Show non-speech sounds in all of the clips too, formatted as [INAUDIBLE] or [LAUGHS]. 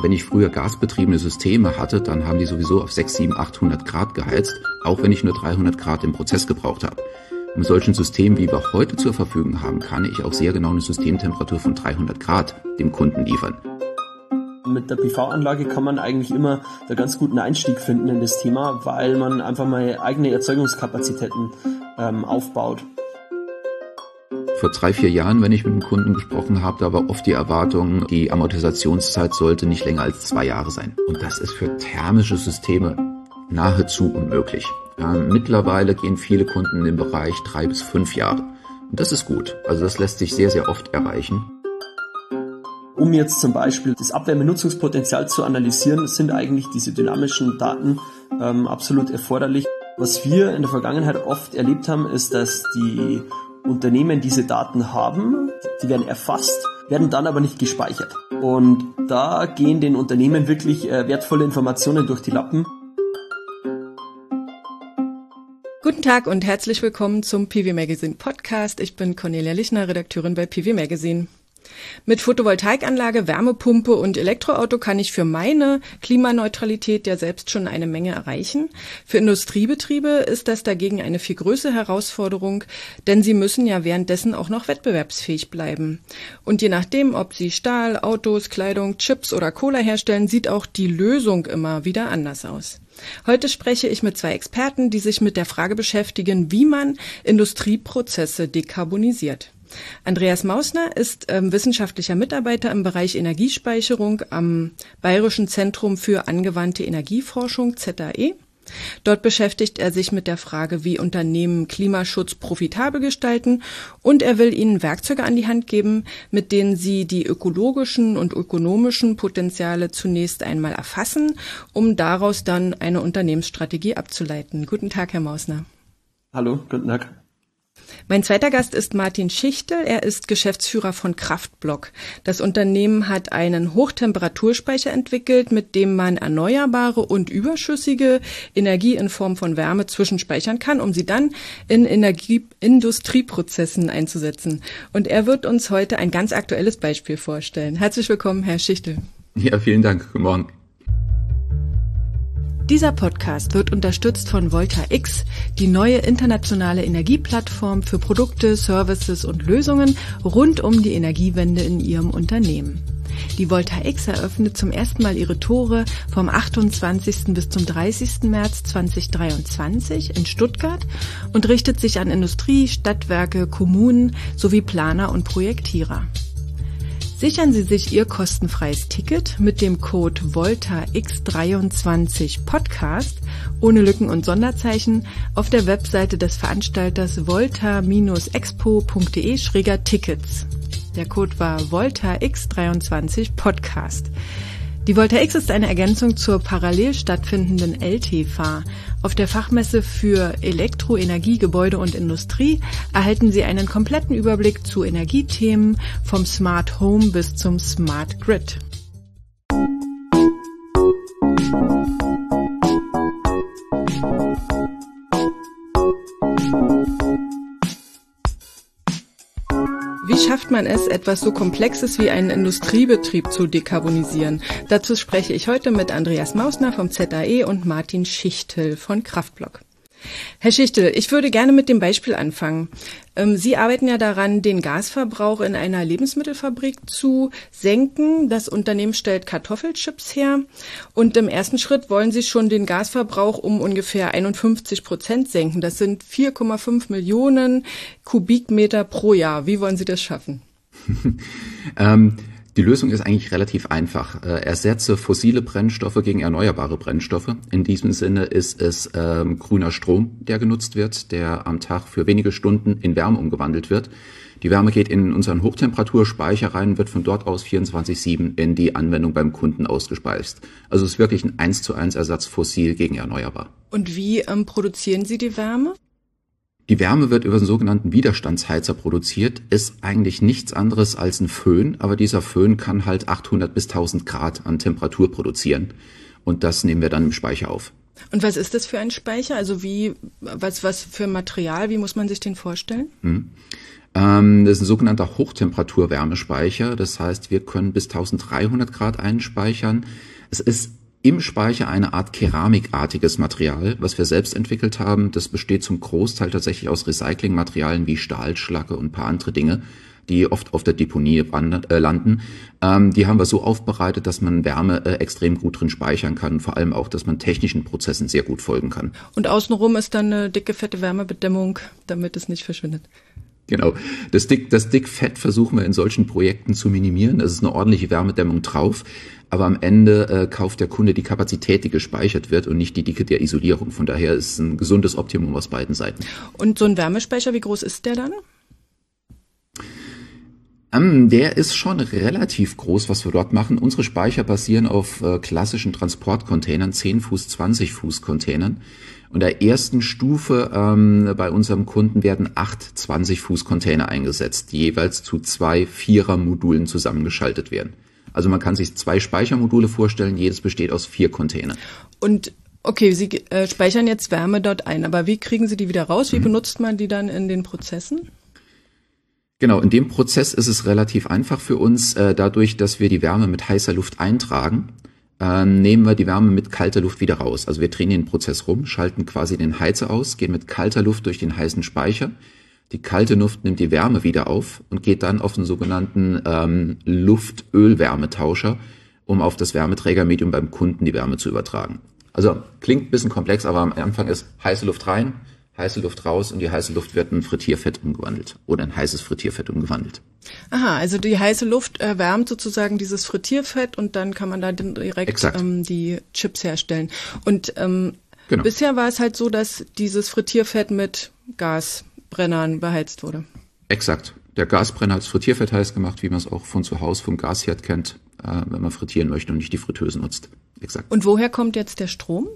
Wenn ich früher gasbetriebene Systeme hatte, dann haben die sowieso auf 6, 7, 800 Grad geheizt, auch wenn ich nur 300 Grad im Prozess gebraucht habe. Mit solchen Systemen, wie wir heute zur Verfügung haben, kann ich auch sehr genau eine Systemtemperatur von 300 Grad dem Kunden liefern. Mit der PV-Anlage kann man eigentlich immer einen ganz guten Einstieg finden in das Thema, weil man einfach mal eigene Erzeugungskapazitäten ähm, aufbaut. Vor drei, vier Jahren, wenn ich mit einem Kunden gesprochen habe, da war oft die Erwartung, die Amortisationszeit sollte nicht länger als zwei Jahre sein. Und das ist für thermische Systeme nahezu unmöglich. Ähm, mittlerweile gehen viele Kunden in den Bereich drei bis fünf Jahre. Und das ist gut. Also das lässt sich sehr, sehr oft erreichen. Um jetzt zum Beispiel das Abwärmenutzungspotenzial zu analysieren, sind eigentlich diese dynamischen Daten ähm, absolut erforderlich. Was wir in der Vergangenheit oft erlebt haben, ist, dass die Unternehmen diese Daten haben, die werden erfasst, werden dann aber nicht gespeichert. Und da gehen den Unternehmen wirklich äh, wertvolle Informationen durch die Lappen. Guten Tag und herzlich willkommen zum PV Magazine Podcast. Ich bin Cornelia Lichner, Redakteurin bei PV Magazine. Mit Photovoltaikanlage, Wärmepumpe und Elektroauto kann ich für meine Klimaneutralität ja selbst schon eine Menge erreichen. Für Industriebetriebe ist das dagegen eine viel größere Herausforderung, denn sie müssen ja währenddessen auch noch wettbewerbsfähig bleiben. Und je nachdem, ob sie Stahl, Autos, Kleidung, Chips oder Cola herstellen, sieht auch die Lösung immer wieder anders aus. Heute spreche ich mit zwei Experten, die sich mit der Frage beschäftigen, wie man Industrieprozesse dekarbonisiert. Andreas Mausner ist ähm, wissenschaftlicher Mitarbeiter im Bereich Energiespeicherung am Bayerischen Zentrum für angewandte Energieforschung ZAE. Dort beschäftigt er sich mit der Frage, wie Unternehmen Klimaschutz profitabel gestalten und er will ihnen Werkzeuge an die Hand geben, mit denen sie die ökologischen und ökonomischen Potenziale zunächst einmal erfassen, um daraus dann eine Unternehmensstrategie abzuleiten. Guten Tag, Herr Mausner. Hallo, guten Tag. Mein zweiter Gast ist Martin Schichtel. Er ist Geschäftsführer von Kraftblock. Das Unternehmen hat einen Hochtemperaturspeicher entwickelt, mit dem man erneuerbare und überschüssige Energie in Form von Wärme zwischenspeichern kann, um sie dann in Energie Industrieprozessen einzusetzen. Und er wird uns heute ein ganz aktuelles Beispiel vorstellen. Herzlich willkommen, Herr Schichtel. Ja, vielen Dank. Guten Morgen. Dieser Podcast wird unterstützt von Volta X, die neue internationale Energieplattform für Produkte, Services und Lösungen rund um die Energiewende in Ihrem Unternehmen. Die Volta X eröffnet zum ersten Mal ihre Tore vom 28. bis zum 30. März 2023 in Stuttgart und richtet sich an Industrie, Stadtwerke, Kommunen sowie Planer und Projektierer. Sichern Sie sich Ihr kostenfreies Ticket mit dem Code Volta X23 Podcast ohne Lücken und Sonderzeichen auf der Webseite des Veranstalters volta-expo.de-tickets. Der Code war Volta X23 Podcast. Die Volta X ist eine Ergänzung zur parallel stattfindenden LTFA. Auf der Fachmesse für Elektroenergie, Gebäude und Industrie erhalten Sie einen kompletten Überblick zu Energiethemen vom Smart Home bis zum Smart Grid. Schafft man es, etwas so Komplexes wie einen Industriebetrieb zu dekarbonisieren? Dazu spreche ich heute mit Andreas Mausner vom ZAE und Martin Schichtel von Kraftblock. Herr Schichtel, ich würde gerne mit dem Beispiel anfangen. Ähm, Sie arbeiten ja daran, den Gasverbrauch in einer Lebensmittelfabrik zu senken. Das Unternehmen stellt Kartoffelchips her und im ersten Schritt wollen Sie schon den Gasverbrauch um ungefähr 51 Prozent senken. Das sind 4,5 Millionen Kubikmeter pro Jahr. Wie wollen Sie das schaffen? [LAUGHS] ähm die Lösung ist eigentlich relativ einfach. Äh, ersetze fossile Brennstoffe gegen erneuerbare Brennstoffe. In diesem Sinne ist es ähm, grüner Strom, der genutzt wird, der am Tag für wenige Stunden in Wärme umgewandelt wird. Die Wärme geht in unseren Hochtemperaturspeicher rein, wird von dort aus 24-7 in die Anwendung beim Kunden ausgespeist. Also es ist wirklich ein 1 zu 1 Ersatz fossil gegen erneuerbar. Und wie ähm, produzieren Sie die Wärme? Die Wärme wird über den sogenannten Widerstandsheizer produziert, ist eigentlich nichts anderes als ein Föhn, aber dieser Föhn kann halt 800 bis 1000 Grad an Temperatur produzieren und das nehmen wir dann im Speicher auf. Und was ist das für ein Speicher? Also wie, was, was für Material, wie muss man sich den vorstellen? Hm. Ähm, das ist ein sogenannter Hochtemperaturwärmespeicher. Das heißt, wir können bis 1300 Grad einspeichern. Es ist im Speicher eine Art keramikartiges Material, was wir selbst entwickelt haben. Das besteht zum Großteil tatsächlich aus Recyclingmaterialien wie Stahl, Schlacke und paar andere Dinge die oft auf der Deponie äh, landen. Ähm, die haben wir so aufbereitet, dass man Wärme äh, extrem gut drin speichern kann, vor allem auch, dass man technischen Prozessen sehr gut folgen kann. Und außenrum ist dann eine dicke, fette Wärmebedämmung, damit es nicht verschwindet. Genau. Das Dick, das Dickfett versuchen wir in solchen Projekten zu minimieren. Es ist eine ordentliche Wärmedämmung drauf. Aber am Ende äh, kauft der Kunde die Kapazität, die gespeichert wird und nicht die Dicke der Isolierung. Von daher ist es ein gesundes Optimum aus beiden Seiten. Und so ein Wärmespeicher, wie groß ist der dann? Ähm, der ist schon relativ groß, was wir dort machen. Unsere Speicher basieren auf äh, klassischen Transportcontainern, 10 Fuß, 20 Fuß Containern. Und der ersten Stufe ähm, bei unserem Kunden werden acht 20 Fuß Container eingesetzt, die jeweils zu zwei Vierer Modulen zusammengeschaltet werden. Also man kann sich zwei Speichermodule vorstellen, jedes besteht aus vier Containern. Und okay, Sie äh, speichern jetzt Wärme dort ein, aber wie kriegen Sie die wieder raus? Wie mhm. benutzt man die dann in den Prozessen? Genau, in dem Prozess ist es relativ einfach für uns, äh, dadurch, dass wir die Wärme mit heißer Luft eintragen, äh, nehmen wir die Wärme mit kalter Luft wieder raus. Also wir drehen den Prozess rum, schalten quasi den Heizer aus, gehen mit kalter Luft durch den heißen Speicher. Die kalte Luft nimmt die Wärme wieder auf und geht dann auf den sogenannten ähm, Luft-Öl-Wärmetauscher, um auf das Wärmeträgermedium beim Kunden die Wärme zu übertragen. Also klingt bisschen komplex, aber am Anfang ist heiße Luft rein, heiße Luft raus und die heiße Luft wird in Frittierfett umgewandelt oder in heißes Frittierfett umgewandelt. Aha, also die heiße Luft erwärmt sozusagen dieses Frittierfett und dann kann man da direkt ähm, die Chips herstellen. Und ähm, genau. bisher war es halt so, dass dieses Frittierfett mit Gasbrennern beheizt wurde. Exakt. Der Gasbrenner hat das Frittierfett heiß gemacht, wie man es auch von zu Hause vom Gasherd kennt, äh, wenn man frittieren möchte und nicht die Fritteuse nutzt. Exakt. Und woher kommt jetzt der Strom?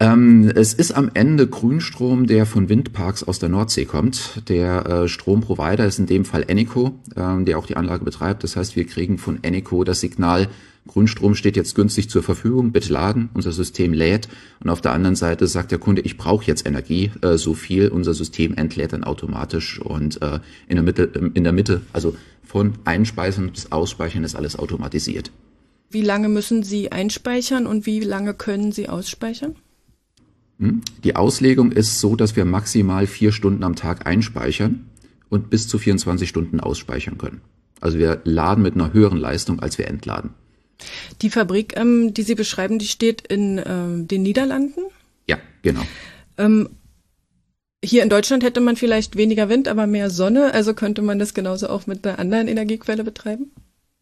Ähm, es ist am Ende Grünstrom, der von Windparks aus der Nordsee kommt. Der äh, Stromprovider ist in dem Fall Eneco, ähm, der auch die Anlage betreibt. Das heißt, wir kriegen von Eneco das Signal, Grünstrom steht jetzt günstig zur Verfügung, bitte laden, unser System lädt. Und auf der anderen Seite sagt der Kunde, ich brauche jetzt Energie, äh, so viel, unser System entlädt dann automatisch und äh, in, der Mitte, in der Mitte, also von Einspeisen bis Ausspeichern ist alles automatisiert. Wie lange müssen Sie einspeichern und wie lange können Sie ausspeichern? Hm? Die Auslegung ist so, dass wir maximal vier Stunden am Tag einspeichern und bis zu 24 Stunden ausspeichern können. Also wir laden mit einer höheren Leistung, als wir entladen. Die Fabrik, ähm, die Sie beschreiben, die steht in ähm, den Niederlanden? Ja, genau. Ähm, hier in Deutschland hätte man vielleicht weniger Wind, aber mehr Sonne. Also könnte man das genauso auch mit einer anderen Energiequelle betreiben?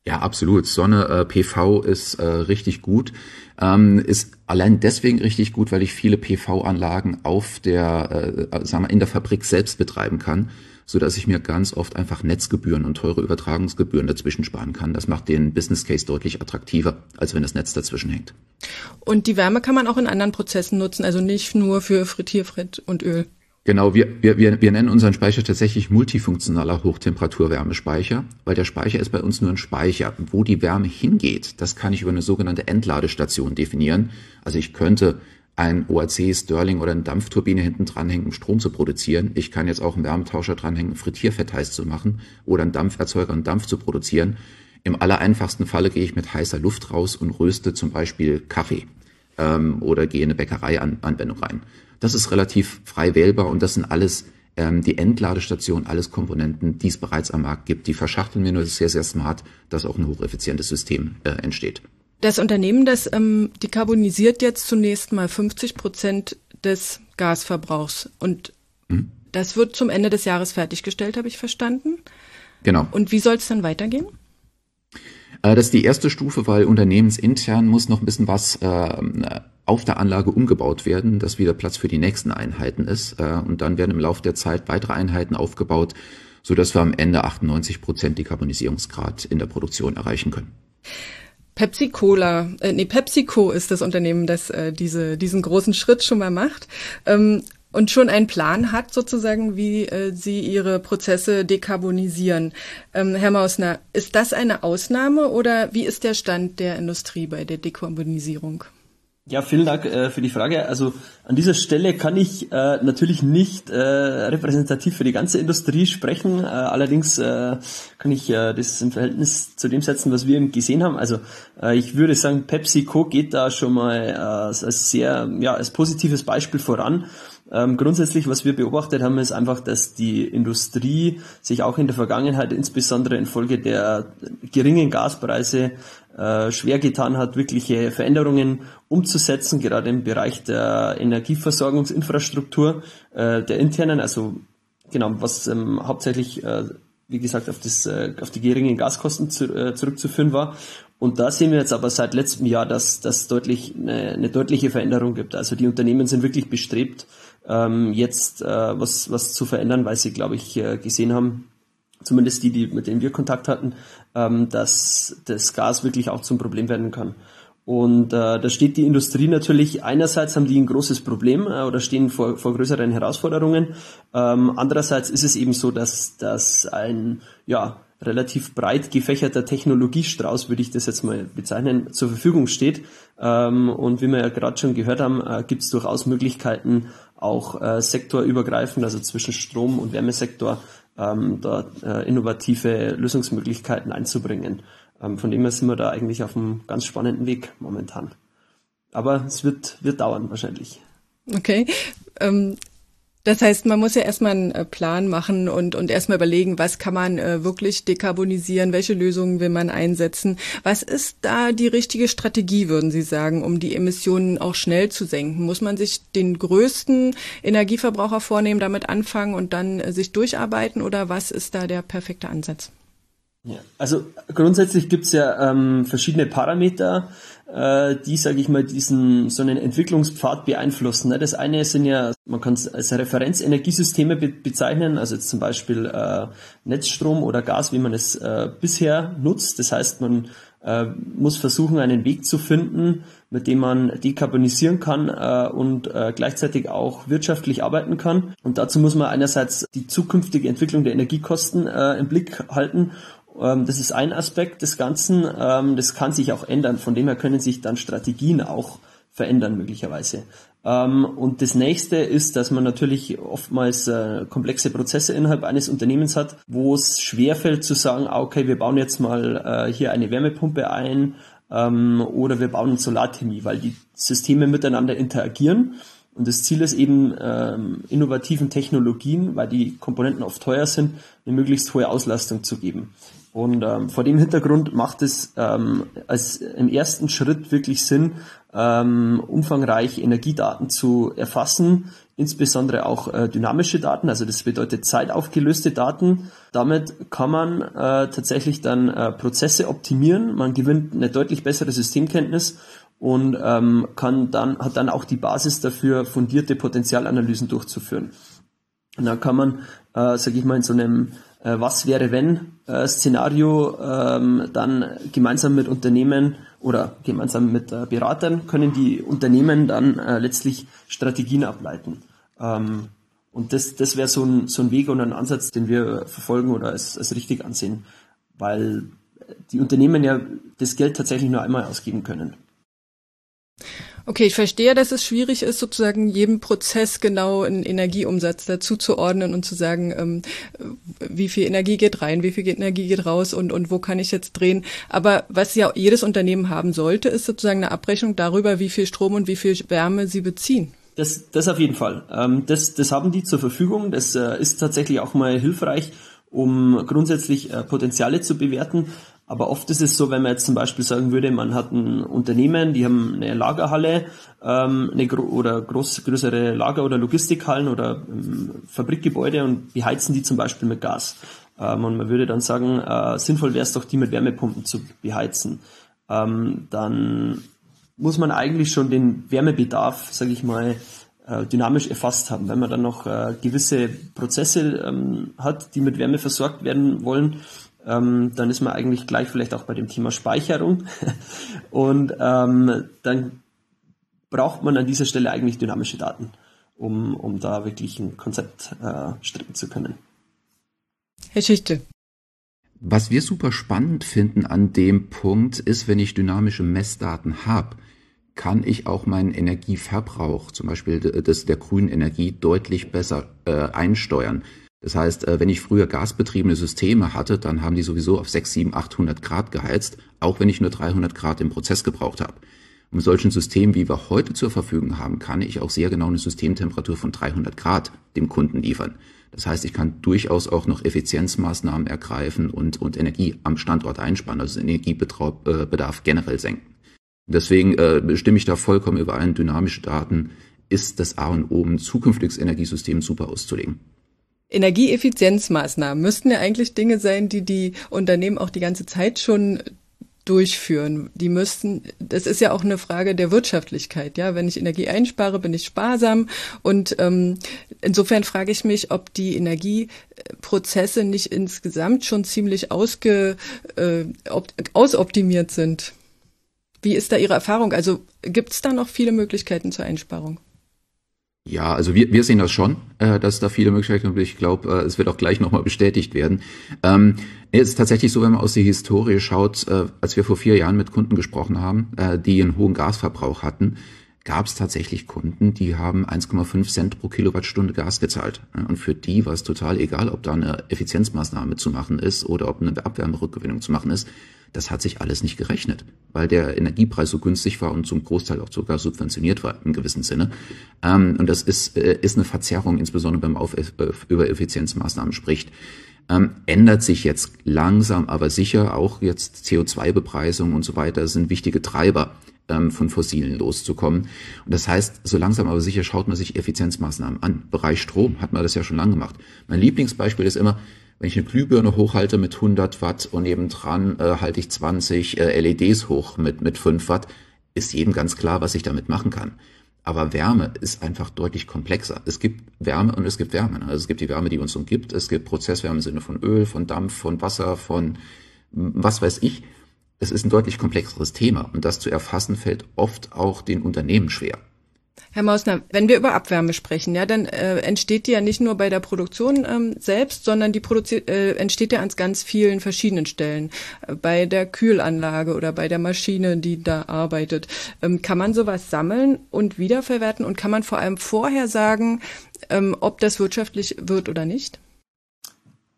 Ja, absolut. Sonne, äh, PV ist äh, richtig gut. Ähm, ist allein deswegen richtig gut, weil ich viele PV-Anlagen auf der, äh, sagen wir, in der Fabrik selbst betreiben kann, so dass ich mir ganz oft einfach Netzgebühren und teure Übertragungsgebühren dazwischen sparen kann. Das macht den Business Case deutlich attraktiver, als wenn das Netz dazwischen hängt. Und die Wärme kann man auch in anderen Prozessen nutzen, also nicht nur für Frittierfett und Öl. Genau, wir, wir, wir, wir nennen unseren Speicher tatsächlich multifunktionaler Hochtemperaturwärmespeicher, weil der Speicher ist bei uns nur ein Speicher. Wo die Wärme hingeht, das kann ich über eine sogenannte Entladestation definieren. Also ich könnte ein OAC, Stirling oder eine Dampfturbine hinten dranhängen, um Strom zu produzieren. Ich kann jetzt auch einen Wärmetauscher dranhängen, um Frittierfett heiß zu machen oder einen Dampferzeuger, um Dampf zu produzieren. Im allereinfachsten Falle gehe ich mit heißer Luft raus und röste zum Beispiel Kaffee ähm, oder gehe in eine Bäckereianwendung rein. Das ist relativ frei wählbar und das sind alles ähm, die Entladestation, alles Komponenten, die es bereits am Markt gibt. Die verschachteln wir nur sehr, sehr smart, dass auch ein hocheffizientes System äh, entsteht. Das Unternehmen, das ähm, dekarbonisiert jetzt zunächst mal 50 Prozent des Gasverbrauchs und mhm. das wird zum Ende des Jahres fertiggestellt, habe ich verstanden. Genau. Und wie soll es dann weitergehen? Äh, das ist die erste Stufe, weil unternehmensintern muss noch ein bisschen was äh, auf der Anlage umgebaut werden, dass wieder Platz für die nächsten Einheiten ist. Äh, und dann werden im Laufe der Zeit weitere Einheiten aufgebaut, so dass wir am Ende 98 Prozent Dekarbonisierungsgrad in der Produktion erreichen können. Pepsi Cola, äh, nee, PepsiCo ist das Unternehmen, das äh, diese, diesen großen Schritt schon mal macht. Ähm, und schon einen Plan hat, sozusagen, wie äh, Sie Ihre Prozesse dekarbonisieren. Ähm, Herr Mausner, ist das eine Ausnahme oder wie ist der Stand der Industrie bei der Dekarbonisierung? Ja, vielen Dank äh, für die Frage. Also an dieser Stelle kann ich äh, natürlich nicht äh, repräsentativ für die ganze Industrie sprechen. Äh, allerdings äh, kann ich äh, das im Verhältnis zu dem setzen, was wir gesehen haben. Also ich würde sagen, PepsiCo geht da schon mal als sehr, ja, als positives Beispiel voran. Ähm, grundsätzlich, was wir beobachtet haben, ist einfach, dass die Industrie sich auch in der Vergangenheit, insbesondere infolge der geringen Gaspreise, äh, schwer getan hat, wirkliche Veränderungen umzusetzen, gerade im Bereich der Energieversorgungsinfrastruktur, äh, der internen, also genau, was ähm, hauptsächlich, äh, wie gesagt, auf, das, äh, auf die geringen Gaskosten zu, äh, zurückzuführen war. Und da sehen wir jetzt aber seit letztem Jahr, dass das deutlich eine, eine deutliche Veränderung gibt. Also die Unternehmen sind wirklich bestrebt, ähm, jetzt äh, was, was zu verändern, weil sie, glaube ich, äh, gesehen haben, zumindest die, die mit denen wir Kontakt hatten, ähm, dass das Gas wirklich auch zum Problem werden kann. Und äh, da steht die Industrie natürlich, einerseits haben die ein großes Problem äh, oder stehen vor, vor größeren Herausforderungen. Ähm, andererseits ist es eben so, dass, dass ein ja, relativ breit gefächerter Technologiestrauß, würde ich das jetzt mal bezeichnen, zur Verfügung steht. Ähm, und wie wir ja gerade schon gehört haben, äh, gibt es durchaus Möglichkeiten, auch äh, sektorübergreifend, also zwischen Strom- und Wärmesektor, ähm, da äh, innovative Lösungsmöglichkeiten einzubringen. Ähm, von dem her sind wir da eigentlich auf einem ganz spannenden Weg momentan. Aber es wird, wird dauern wahrscheinlich. Okay. Ähm, das heißt, man muss ja erstmal einen äh, Plan machen und, und erstmal überlegen, was kann man äh, wirklich dekarbonisieren, welche Lösungen will man einsetzen. Was ist da die richtige Strategie, würden Sie sagen, um die Emissionen auch schnell zu senken? Muss man sich den größten Energieverbraucher vornehmen, damit anfangen und dann äh, sich durcharbeiten oder was ist da der perfekte Ansatz? Ja, also grundsätzlich gibt es ja ähm, verschiedene Parameter, die, sage ich mal, diesen so einen Entwicklungspfad beeinflussen. Ne? Das eine sind ja, man kann es als Referenzenergiesysteme be bezeichnen, also jetzt zum Beispiel äh, Netzstrom oder Gas, wie man es äh, bisher nutzt. Das heißt, man äh, muss versuchen, einen Weg zu finden, mit dem man dekarbonisieren kann äh, und äh, gleichzeitig auch wirtschaftlich arbeiten kann. Und dazu muss man einerseits die zukünftige Entwicklung der Energiekosten äh, im Blick halten das ist ein Aspekt des Ganzen. Ähm, das kann sich auch ändern. Von dem her können sich dann Strategien auch verändern möglicherweise. Ähm, und das nächste ist, dass man natürlich oftmals äh, komplexe Prozesse innerhalb eines Unternehmens hat, wo es schwerfällt zu sagen, ah, okay, wir bauen jetzt mal äh, hier eine Wärmepumpe ein oder wir bauen Solarthermie, weil die Systeme miteinander interagieren. Und das Ziel ist eben, ähm, innovativen Technologien, weil die Komponenten oft teuer sind, eine möglichst hohe Auslastung zu geben. Und ähm, vor dem Hintergrund macht es ähm, als im ersten Schritt wirklich Sinn, ähm, umfangreich Energiedaten zu erfassen, insbesondere auch äh, dynamische Daten, also das bedeutet zeitaufgelöste Daten. Damit kann man äh, tatsächlich dann äh, Prozesse optimieren, man gewinnt eine deutlich bessere Systemkenntnis und ähm, kann dann, hat dann auch die Basis dafür, fundierte Potenzialanalysen durchzuführen. Und dann kann man, äh, sage ich mal, in so einem äh, Was wäre wenn äh, Szenario ähm, dann gemeinsam mit Unternehmen oder gemeinsam mit äh, Beratern können die Unternehmen dann äh, letztlich Strategien ableiten. Ähm, und das, das wäre so ein, so ein Weg und ein Ansatz, den wir verfolgen oder als, als richtig ansehen, weil die Unternehmen ja das Geld tatsächlich nur einmal ausgeben können. Okay, ich verstehe, dass es schwierig ist, sozusagen jedem Prozess genau einen Energieumsatz dazu zu ordnen und zu sagen, ähm, wie viel Energie geht rein, wie viel Energie geht raus und, und wo kann ich jetzt drehen. Aber was ja jedes Unternehmen haben sollte, ist sozusagen eine Abrechnung darüber, wie viel Strom und wie viel Wärme sie beziehen. Das, das auf jeden Fall. Ähm, das, das haben die zur Verfügung. Das äh, ist tatsächlich auch mal hilfreich, um grundsätzlich äh, Potenziale zu bewerten. Aber oft ist es so, wenn man jetzt zum Beispiel sagen würde, man hat ein Unternehmen, die haben eine Lagerhalle ähm, eine gro oder groß, größere Lager- oder Logistikhallen oder ähm, Fabrikgebäude und beheizen die zum Beispiel mit Gas. Ähm, und man würde dann sagen, äh, sinnvoll wäre es doch, die mit Wärmepumpen zu beheizen. Ähm, dann muss man eigentlich schon den Wärmebedarf, sage ich mal, äh, dynamisch erfasst haben. Wenn man dann noch äh, gewisse Prozesse ähm, hat, die mit Wärme versorgt werden wollen, ähm, dann ist man eigentlich gleich vielleicht auch bei dem Thema Speicherung. [LAUGHS] Und ähm, dann braucht man an dieser Stelle eigentlich dynamische Daten, um, um da wirklich ein Konzept äh, stricken zu können. Herr Schichte. Was wir super spannend finden an dem Punkt ist, wenn ich dynamische Messdaten habe, kann ich auch meinen Energieverbrauch, zum Beispiel des, der grünen Energie, deutlich besser äh, einsteuern. Das heißt, äh, wenn ich früher gasbetriebene Systeme hatte, dann haben die sowieso auf 6, 7, 800 Grad geheizt, auch wenn ich nur 300 Grad im Prozess gebraucht habe. Und mit solchen Systemen, wie wir heute zur Verfügung haben, kann ich auch sehr genau eine Systemtemperatur von 300 Grad dem Kunden liefern. Das heißt, ich kann durchaus auch noch Effizienzmaßnahmen ergreifen und, und Energie am Standort einsparen, also Energiebedarf äh, generell senken. Deswegen äh, stimme ich da vollkommen überein, dynamische Daten ist das A und O, um ein zukünftiges Energiesystem super auszulegen. Energieeffizienzmaßnahmen müssten ja eigentlich Dinge sein, die die Unternehmen auch die ganze Zeit schon durchführen. Die müssten, das ist ja auch eine Frage der Wirtschaftlichkeit. Ja, wenn ich Energie einspare, bin ich sparsam. Und ähm, insofern frage ich mich, ob die Energieprozesse nicht insgesamt schon ziemlich ausge, äh, op, ausoptimiert sind. Wie ist da Ihre Erfahrung? Also gibt es da noch viele Möglichkeiten zur Einsparung? Ja, also wir, wir sehen das schon, äh, dass da viele Möglichkeiten gibt. Ich glaube, äh, es wird auch gleich nochmal bestätigt werden. Ähm, es ist tatsächlich so, wenn man aus der Historie schaut, äh, als wir vor vier Jahren mit Kunden gesprochen haben, äh, die einen hohen Gasverbrauch hatten, gab es tatsächlich Kunden, die haben 1,5 Cent pro Kilowattstunde Gas gezahlt. Und für die war es total egal, ob da eine Effizienzmaßnahme zu machen ist oder ob eine Abwärmerückgewinnung zu machen ist. Das hat sich alles nicht gerechnet, weil der Energiepreis so günstig war und zum Großteil auch sogar subventioniert war im gewissen Sinne. Ähm, und das ist, äh, ist eine Verzerrung, insbesondere beim Auf äh, über Effizienzmaßnahmen spricht. Ähm, ändert sich jetzt langsam, aber sicher. Auch jetzt CO2-Bepreisung und so weiter sind wichtige Treiber ähm, von Fossilen loszukommen. Und das heißt, so langsam aber sicher schaut man sich Effizienzmaßnahmen an. Bereich Strom hat man das ja schon lange gemacht. Mein Lieblingsbeispiel ist immer, wenn ich eine Glühbirne hochhalte mit 100 Watt und nebendran äh, halte ich 20 äh, LEDs hoch mit, mit 5 Watt, ist jedem ganz klar, was ich damit machen kann. Aber Wärme ist einfach deutlich komplexer. Es gibt Wärme und es gibt Wärme. Also es gibt die Wärme, die uns umgibt. Es gibt Prozesswärme im Sinne von Öl, von Dampf, von Wasser, von was weiß ich. Es ist ein deutlich komplexeres Thema und das zu erfassen fällt oft auch den Unternehmen schwer. Herr Mausner, wenn wir über Abwärme sprechen, ja, dann äh, entsteht die ja nicht nur bei der Produktion ähm, selbst, sondern die produzi äh, entsteht ja an ganz vielen verschiedenen Stellen. Äh, bei der Kühlanlage oder bei der Maschine, die da arbeitet. Ähm, kann man sowas sammeln und wiederverwerten und kann man vor allem vorher sagen, ähm, ob das wirtschaftlich wird oder nicht?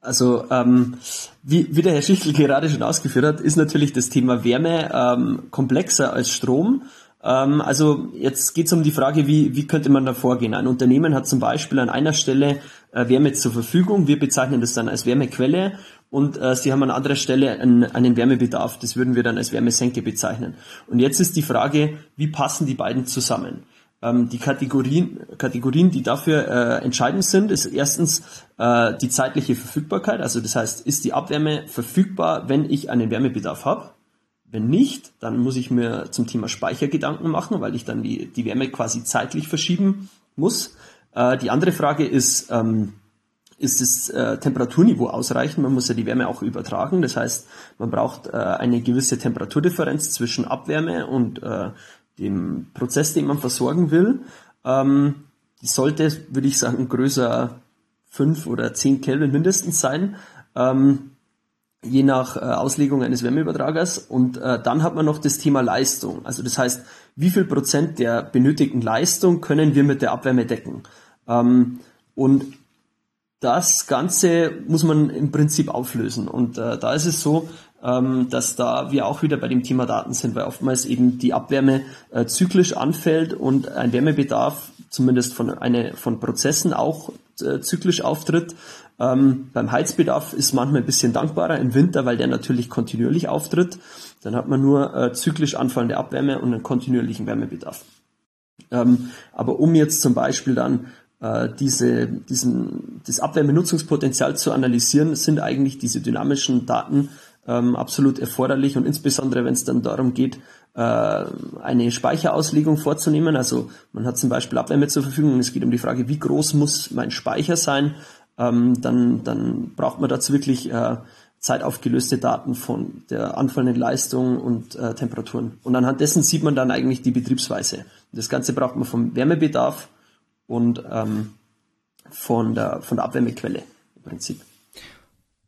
Also ähm, wie, wie der Herr Schichtel [LAUGHS] gerade schon ausgeführt hat, ist natürlich das Thema Wärme ähm, komplexer als Strom ähm, also jetzt geht es um die Frage, wie, wie könnte man da vorgehen? Ein Unternehmen hat zum Beispiel an einer Stelle äh, Wärme zur Verfügung. Wir bezeichnen das dann als Wärmequelle und äh, sie haben an anderer Stelle einen, einen Wärmebedarf. Das würden wir dann als Wärmesenke bezeichnen. Und jetzt ist die Frage, wie passen die beiden zusammen? Ähm, die Kategorien, Kategorien, die dafür äh, entscheidend sind, ist erstens äh, die zeitliche Verfügbarkeit. Also das heißt, ist die Abwärme verfügbar, wenn ich einen Wärmebedarf habe? Wenn nicht, dann muss ich mir zum Thema Speicher Gedanken machen, weil ich dann die, die Wärme quasi zeitlich verschieben muss. Äh, die andere Frage ist, ähm, ist das äh, Temperaturniveau ausreichend? Man muss ja die Wärme auch übertragen. Das heißt, man braucht äh, eine gewisse Temperaturdifferenz zwischen Abwärme und äh, dem Prozess, den man versorgen will. Ähm, sollte, würde ich sagen, größer 5 oder 10 Kelvin mindestens sein. Ähm, je nach äh, Auslegung eines Wärmeübertragers. Und äh, dann hat man noch das Thema Leistung. Also das heißt, wie viel Prozent der benötigten Leistung können wir mit der Abwärme decken? Ähm, und das Ganze muss man im Prinzip auflösen. Und äh, da ist es so, ähm, dass da wir auch wieder bei dem Thema Daten sind, weil oftmals eben die Abwärme äh, zyklisch anfällt und ein Wärmebedarf zumindest von, eine, von Prozessen auch äh, zyklisch auftritt. Ähm, beim Heizbedarf ist manchmal ein bisschen dankbarer im Winter, weil der natürlich kontinuierlich auftritt. Dann hat man nur äh, zyklisch anfallende Abwärme und einen kontinuierlichen Wärmebedarf. Ähm, aber um jetzt zum Beispiel dann diese, diesen, das Abwärmenutzungspotenzial zu analysieren, sind eigentlich diese dynamischen Daten ähm, absolut erforderlich und insbesondere wenn es dann darum geht, äh, eine Speicherauslegung vorzunehmen. Also man hat zum Beispiel Abwärme zur Verfügung und es geht um die Frage, wie groß muss mein Speicher sein, ähm, dann, dann braucht man dazu wirklich äh, zeitaufgelöste Daten von der anfallenden Leistung und äh, Temperaturen. Und anhand dessen sieht man dann eigentlich die Betriebsweise. Das Ganze braucht man vom Wärmebedarf und ähm, von, der, von der Abwärmequelle im Prinzip.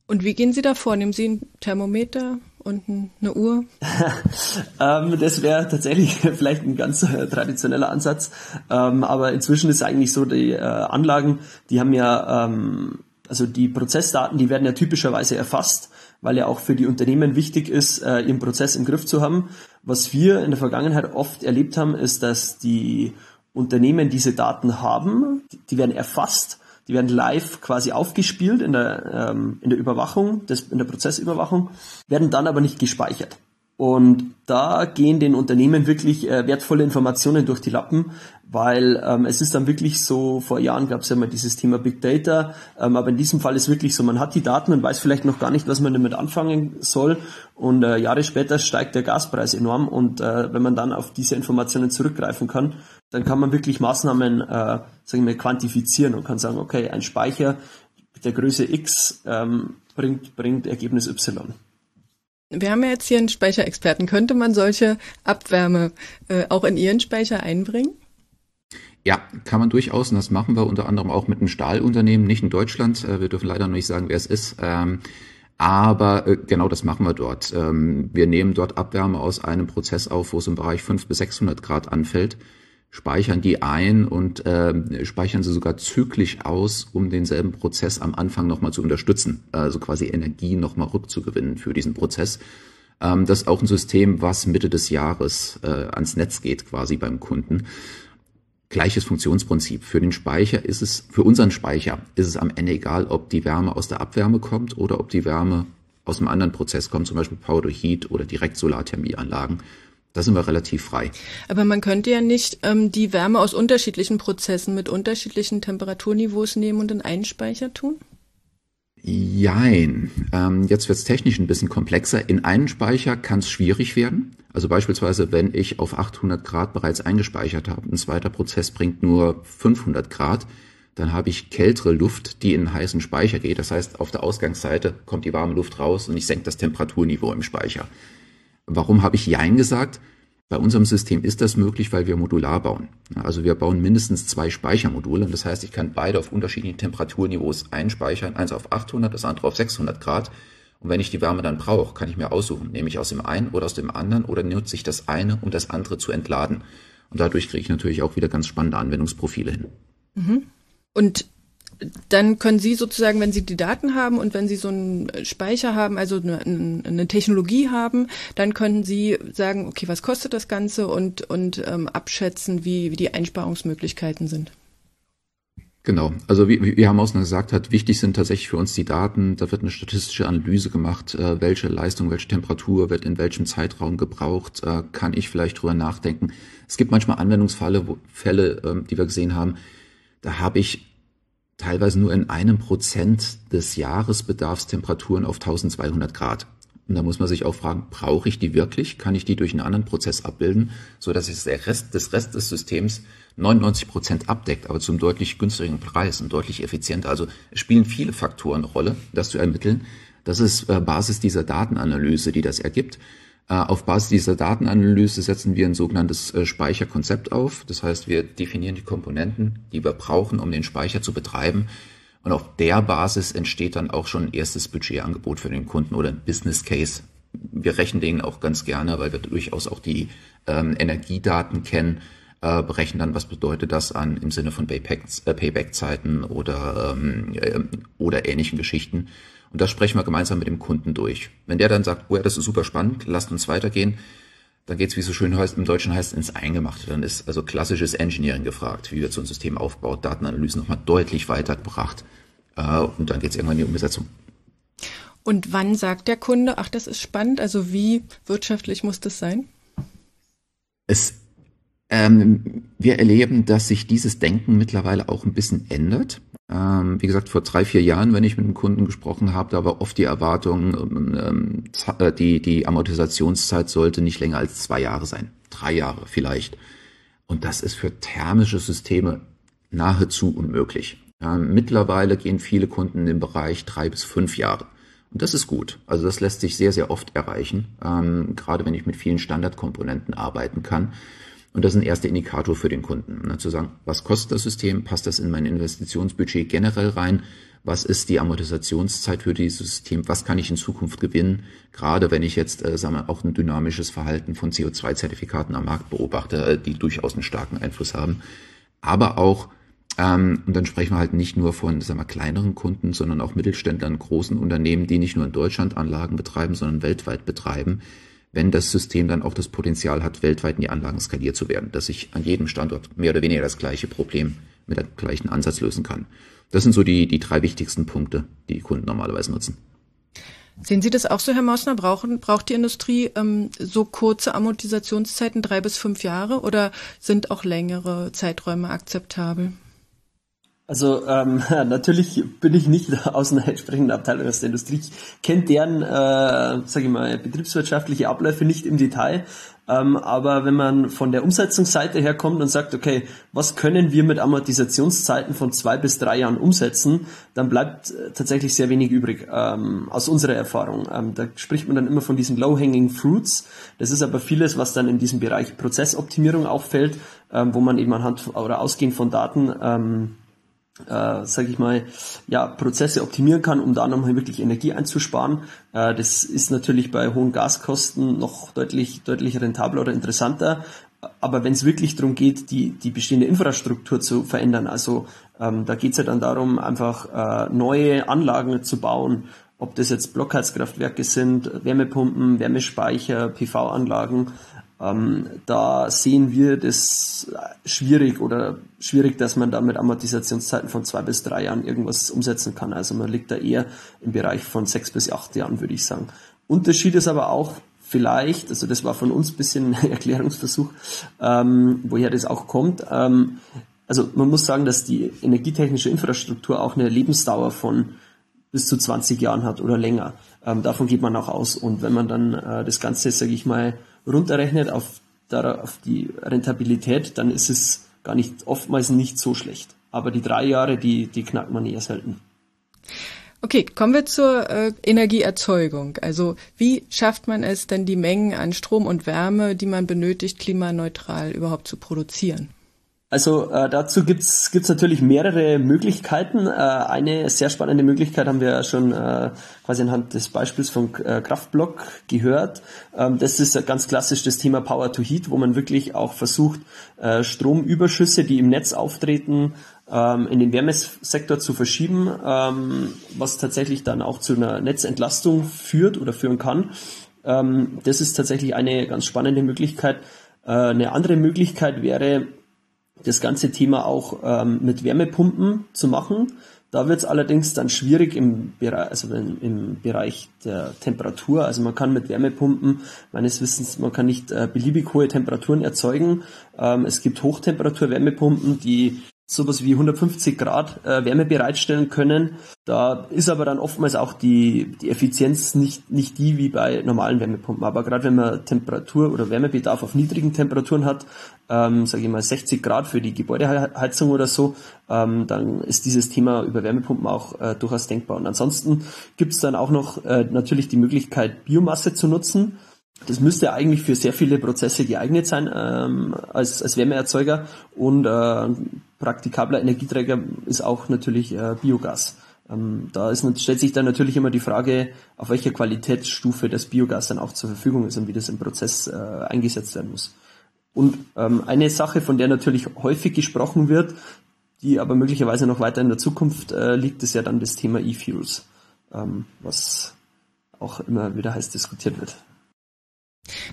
Und wie gehen Sie da vor? Nehmen Sie ein Thermometer und eine Uhr? [LAUGHS] ähm, das wäre tatsächlich [LAUGHS] vielleicht ein ganz äh, traditioneller Ansatz. Ähm, aber inzwischen ist eigentlich so, die äh, Anlagen, die haben ja, ähm, also die Prozessdaten, die werden ja typischerweise erfasst, weil ja auch für die Unternehmen wichtig ist, äh, ihren Prozess im Griff zu haben. Was wir in der Vergangenheit oft erlebt haben, ist, dass die Unternehmen diese Daten haben, die werden erfasst die werden live quasi aufgespielt in der, ähm, in der Überwachung, des, in der Prozessüberwachung, werden dann aber nicht gespeichert. Und da gehen den Unternehmen wirklich äh, wertvolle Informationen durch die Lappen, weil ähm, es ist dann wirklich so, vor Jahren gab es ja mal dieses Thema Big Data, ähm, aber in diesem Fall ist wirklich so, man hat die Daten und weiß vielleicht noch gar nicht, was man damit anfangen soll und äh, Jahre später steigt der Gaspreis enorm und äh, wenn man dann auf diese Informationen zurückgreifen kann, dann kann man wirklich Maßnahmen, äh, sagen wir, quantifizieren und kann sagen, okay, ein Speicher mit der Größe X ähm, bringt, bringt Ergebnis Y. Wir haben ja jetzt hier einen Speicherexperten. Könnte man solche Abwärme äh, auch in Ihren Speicher einbringen? Ja, kann man durchaus. Und das machen wir unter anderem auch mit einem Stahlunternehmen, nicht in Deutschland. Äh, wir dürfen leider noch nicht sagen, wer es ist. Ähm, aber äh, genau das machen wir dort. Ähm, wir nehmen dort Abwärme aus einem Prozess auf, wo es im Bereich 500 bis 600 Grad anfällt speichern die ein und äh, speichern sie sogar zyklisch aus, um denselben Prozess am Anfang nochmal zu unterstützen, also quasi Energie nochmal rückzugewinnen für diesen Prozess. Ähm, das ist auch ein System, was Mitte des Jahres äh, ans Netz geht, quasi beim Kunden. Gleiches Funktionsprinzip. Für den Speicher ist es, für unseren Speicher ist es am Ende egal, ob die Wärme aus der Abwärme kommt oder ob die Wärme aus einem anderen Prozess kommt, zum Beispiel Power to Heat oder direkt Solarthermieanlagen. Da sind wir relativ frei. Aber man könnte ja nicht ähm, die Wärme aus unterschiedlichen Prozessen mit unterschiedlichen Temperaturniveaus nehmen und in einen Speicher tun? Jein. Ähm, jetzt wird es technisch ein bisschen komplexer. In einen Speicher kann es schwierig werden. Also beispielsweise, wenn ich auf 800 Grad bereits eingespeichert habe, ein zweiter Prozess bringt nur 500 Grad, dann habe ich kältere Luft, die in einen heißen Speicher geht. Das heißt, auf der Ausgangsseite kommt die warme Luft raus und ich senke das Temperaturniveau im Speicher. Warum habe ich Jein gesagt? Bei unserem System ist das möglich, weil wir modular bauen. Also wir bauen mindestens zwei Speichermodule. Das heißt, ich kann beide auf unterschiedlichen Temperaturniveaus einspeichern. Eins auf 800, das andere auf 600 Grad. Und wenn ich die Wärme dann brauche, kann ich mir aussuchen, nehme ich aus dem einen oder aus dem anderen oder nutze ich das eine, um das andere zu entladen. Und dadurch kriege ich natürlich auch wieder ganz spannende Anwendungsprofile hin. Mhm. Und dann können Sie sozusagen, wenn Sie die Daten haben und wenn Sie so einen Speicher haben, also eine, eine Technologie haben, dann können Sie sagen, okay, was kostet das Ganze und, und ähm, abschätzen, wie, wie die Einsparungsmöglichkeiten sind. Genau. Also wie, wie Herr Mausner gesagt hat, wichtig sind tatsächlich für uns die Daten. Da wird eine statistische Analyse gemacht, äh, welche Leistung, welche Temperatur wird in welchem Zeitraum gebraucht. Äh, kann ich vielleicht drüber nachdenken. Es gibt manchmal Anwendungsfälle, wo, Fälle, äh, die wir gesehen haben. Da habe ich teilweise nur in einem Prozent des Jahresbedarfs Temperaturen auf 1200 Grad. Und da muss man sich auch fragen, brauche ich die wirklich? Kann ich die durch einen anderen Prozess abbilden, so dass es der Rest des Rest des Systems 99 Prozent abdeckt, aber zum deutlich günstigeren Preis und deutlich effizienter. Also spielen viele Faktoren eine Rolle, das zu ermitteln. Das ist äh, Basis dieser Datenanalyse, die das ergibt. Äh, auf Basis dieser Datenanalyse setzen wir ein sogenanntes äh, Speicherkonzept auf. Das heißt, wir definieren die Komponenten, die wir brauchen, um den Speicher zu betreiben. Und auf der Basis entsteht dann auch schon ein erstes Budgetangebot für den Kunden oder ein Business Case. Wir rechnen den auch ganz gerne, weil wir durchaus auch die ähm, Energiedaten kennen, äh, berechnen dann, was bedeutet das an im Sinne von Payback-Zeiten oder, ähm, äh, oder ähnlichen Geschichten. Und das sprechen wir gemeinsam mit dem Kunden durch. Wenn der dann sagt, oh ja, das ist super spannend, lasst uns weitergehen, dann geht's, wie so schön heißt, im Deutschen heißt, ins Eingemachte. Dann ist also klassisches Engineering gefragt, wie wird so ein System aufgebaut, Datenanalysen nochmal deutlich weitergebracht. Äh, und dann geht's irgendwann in die Umsetzung. Und wann sagt der Kunde, ach, das ist spannend, also wie wirtschaftlich muss das sein? Es ähm, wir erleben, dass sich dieses Denken mittlerweile auch ein bisschen ändert. Ähm, wie gesagt, vor drei, vier Jahren, wenn ich mit einem Kunden gesprochen habe, da war oft die Erwartung, ähm, äh, die, die Amortisationszeit sollte nicht länger als zwei Jahre sein. Drei Jahre vielleicht. Und das ist für thermische Systeme nahezu unmöglich. Mittlerweile gehen viele Kunden in den Bereich drei bis fünf Jahre. Und das ist gut. Also das lässt sich sehr, sehr oft erreichen, ähm, gerade wenn ich mit vielen Standardkomponenten arbeiten kann. Und das ist ein erster Indikator für den Kunden, ne, zu sagen, was kostet das System, passt das in mein Investitionsbudget generell rein, was ist die Amortisationszeit für dieses System, was kann ich in Zukunft gewinnen, gerade wenn ich jetzt äh, sagen wir, auch ein dynamisches Verhalten von CO2-Zertifikaten am Markt beobachte, äh, die durchaus einen starken Einfluss haben, aber auch ähm, und dann sprechen wir halt nicht nur von sagen wir, kleineren Kunden, sondern auch Mittelständlern, großen Unternehmen, die nicht nur in Deutschland Anlagen betreiben, sondern weltweit betreiben, wenn das System dann auch das Potenzial hat, weltweit in die Anlagen skaliert zu werden, dass ich an jedem Standort mehr oder weniger das gleiche Problem mit dem gleichen Ansatz lösen kann. Das sind so die, die drei wichtigsten Punkte, die Kunden normalerweise nutzen. Sehen Sie das auch so, Herr Mausner? Brauchen, braucht die Industrie ähm, so kurze Amortisationszeiten, drei bis fünf Jahre, oder sind auch längere Zeiträume akzeptabel? Also ähm, [LAUGHS] natürlich bin ich nicht [LAUGHS] aus einer entsprechenden Abteilung aus der Industrie. Ich kenne deren, äh, sage ich mal, betriebswirtschaftliche Abläufe nicht im Detail. Ähm, aber wenn man von der Umsetzungsseite her kommt und sagt, okay, was können wir mit Amortisationszeiten von zwei bis drei Jahren umsetzen, dann bleibt äh, tatsächlich sehr wenig übrig ähm, aus unserer Erfahrung. Ähm, da spricht man dann immer von diesen low-hanging fruits. Das ist aber vieles, was dann in diesem Bereich Prozessoptimierung auch fällt, ähm, wo man eben anhand oder ausgehend von Daten ähm, äh, sage ich mal, ja, Prozesse optimieren kann, um da nochmal wirklich Energie einzusparen. Äh, das ist natürlich bei hohen Gaskosten noch deutlich, deutlich rentabler oder interessanter. Aber wenn es wirklich darum geht, die, die bestehende Infrastruktur zu verändern, also ähm, da geht es ja dann darum, einfach äh, neue Anlagen zu bauen, ob das jetzt Blockheizkraftwerke sind, Wärmepumpen, Wärmespeicher, PV-Anlagen, ähm, da sehen wir das schwierig oder schwierig, dass man da mit Amortisationszeiten von zwei bis drei Jahren irgendwas umsetzen kann. Also man liegt da eher im Bereich von sechs bis acht Jahren, würde ich sagen. Unterschied ist aber auch vielleicht, also das war von uns ein bisschen ein [LAUGHS] Erklärungsversuch, ähm, woher das auch kommt. Ähm, also man muss sagen, dass die energietechnische Infrastruktur auch eine Lebensdauer von bis zu 20 Jahren hat oder länger. Ähm, davon geht man auch aus. Und wenn man dann äh, das Ganze, sage ich mal, runterrechnet auf, auf die Rentabilität, dann ist es gar nicht, oftmals nicht so schlecht. Aber die drei Jahre, die, die knackt man eher selten. Okay, kommen wir zur äh, Energieerzeugung. Also wie schafft man es denn, die Mengen an Strom und Wärme, die man benötigt, klimaneutral überhaupt zu produzieren? Also äh, dazu gibt's gibt's natürlich mehrere Möglichkeiten. Äh, eine sehr spannende Möglichkeit haben wir ja schon äh, quasi anhand des Beispiels von äh, Kraftblock gehört. Ähm, das ist ganz klassisch das Thema Power to Heat, wo man wirklich auch versucht, äh, Stromüberschüsse, die im Netz auftreten, ähm, in den Wärmesektor zu verschieben, ähm, was tatsächlich dann auch zu einer Netzentlastung führt oder führen kann. Ähm, das ist tatsächlich eine ganz spannende Möglichkeit. Äh, eine andere Möglichkeit wäre, das ganze Thema auch ähm, mit Wärmepumpen zu machen. Da wird es allerdings dann schwierig im Bereich, also im Bereich der Temperatur. Also man kann mit Wärmepumpen meines Wissens, man kann nicht äh, beliebig hohe Temperaturen erzeugen. Ähm, es gibt Hochtemperatur-Wärmepumpen, die sowas wie 150 Grad äh, Wärme bereitstellen können. Da ist aber dann oftmals auch die, die Effizienz nicht, nicht die wie bei normalen Wärmepumpen. Aber gerade wenn man Temperatur oder Wärmebedarf auf niedrigen Temperaturen hat, ähm, sage ich mal 60 Grad für die Gebäudeheizung oder so, ähm, dann ist dieses Thema über Wärmepumpen auch äh, durchaus denkbar. Und ansonsten gibt es dann auch noch äh, natürlich die Möglichkeit, Biomasse zu nutzen. Das müsste eigentlich für sehr viele Prozesse geeignet sein ähm, als, als Wärmeerzeuger und äh, praktikabler Energieträger ist auch natürlich äh, Biogas. Ähm, da ist, stellt sich dann natürlich immer die Frage, auf welcher Qualitätsstufe das Biogas dann auch zur Verfügung ist und wie das im Prozess äh, eingesetzt werden muss. Und ähm, eine Sache, von der natürlich häufig gesprochen wird, die aber möglicherweise noch weiter in der Zukunft äh, liegt, ist ja dann das Thema E-Fuels, ähm, was auch immer wieder heiß diskutiert wird.